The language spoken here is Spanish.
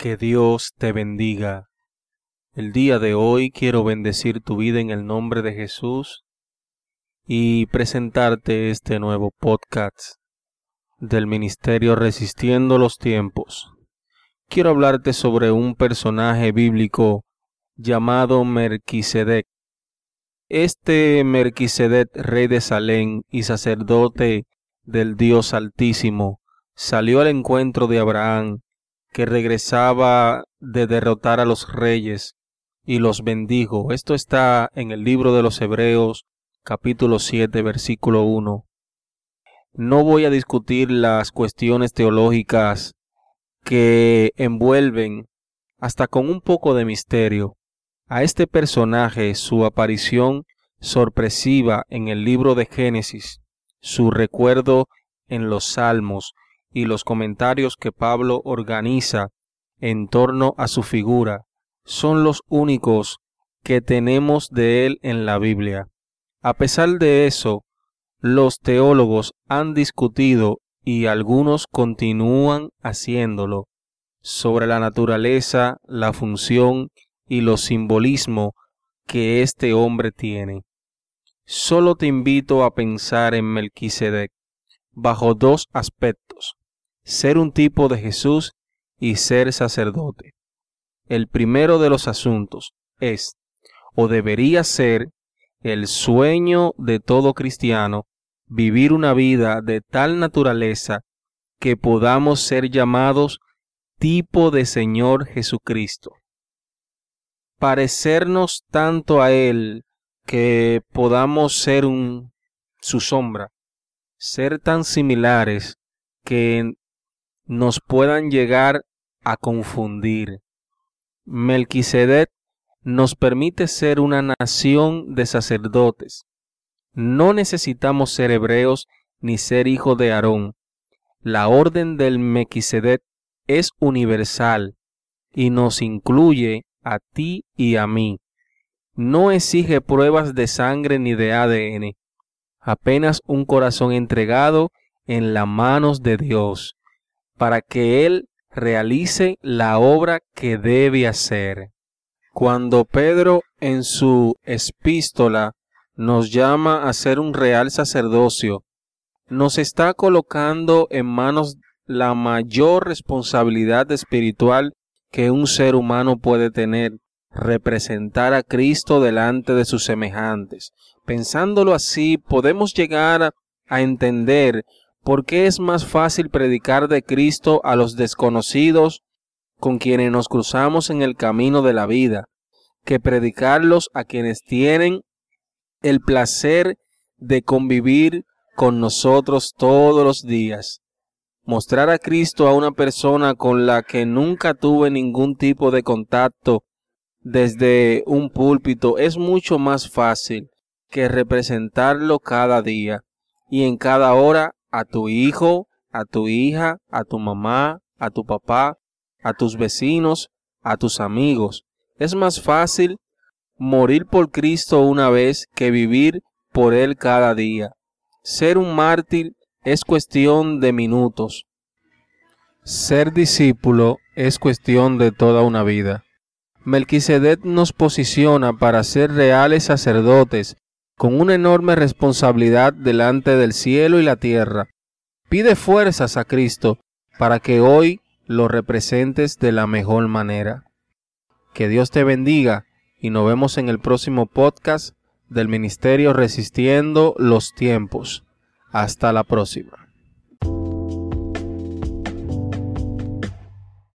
Que Dios te bendiga. El día de hoy quiero bendecir tu vida en el nombre de Jesús y presentarte este nuevo podcast del Ministerio Resistiendo los Tiempos. Quiero hablarte sobre un personaje bíblico llamado Merquisedec. Este Merquisedec, rey de Salem y sacerdote del Dios Altísimo, salió al encuentro de Abraham, que regresaba de derrotar a los reyes, y los bendijo. Esto está en el libro de los Hebreos, capítulo 7, versículo 1. No voy a discutir las cuestiones teológicas que envuelven, hasta con un poco de misterio, a este personaje su aparición sorpresiva en el libro de Génesis, su recuerdo en los Salmos y los comentarios que Pablo organiza en torno a su figura son los únicos que tenemos de él en la Biblia. A pesar de eso, los teólogos han discutido y algunos continúan haciéndolo sobre la naturaleza, la función y los simbolismo que este hombre tiene. Solo te invito a pensar en Melquisedec bajo dos aspectos, ser un tipo de Jesús y ser sacerdote. El primero de los asuntos es, o debería ser, el sueño de todo cristiano, vivir una vida de tal naturaleza que podamos ser llamados tipo de Señor Jesucristo parecernos tanto a Él que podamos ser un, su sombra, ser tan similares que nos puedan llegar a confundir. Melquisedec nos permite ser una nación de sacerdotes. No necesitamos ser hebreos ni ser hijos de Aarón. La orden del Melquisedec es universal y nos incluye a ti y a mí. No exige pruebas de sangre ni de ADN, apenas un corazón entregado en las manos de Dios, para que Él realice la obra que debe hacer. Cuando Pedro en su epístola nos llama a ser un real sacerdocio, nos está colocando en manos la mayor responsabilidad espiritual que un ser humano puede tener, representar a Cristo delante de sus semejantes. Pensándolo así, podemos llegar a entender por qué es más fácil predicar de Cristo a los desconocidos con quienes nos cruzamos en el camino de la vida, que predicarlos a quienes tienen el placer de convivir con nosotros todos los días. Mostrar a Cristo a una persona con la que nunca tuve ningún tipo de contacto desde un púlpito es mucho más fácil que representarlo cada día y en cada hora a tu hijo, a tu hija, a tu mamá, a tu papá, a tus vecinos, a tus amigos. Es más fácil morir por Cristo una vez que vivir por Él cada día. Ser un mártir es cuestión de minutos. Ser discípulo es cuestión de toda una vida. Melquisedec nos posiciona para ser reales sacerdotes con una enorme responsabilidad delante del cielo y la tierra. Pide fuerzas a Cristo para que hoy lo representes de la mejor manera. Que Dios te bendiga y nos vemos en el próximo podcast del Ministerio Resistiendo los Tiempos. Hasta la próxima.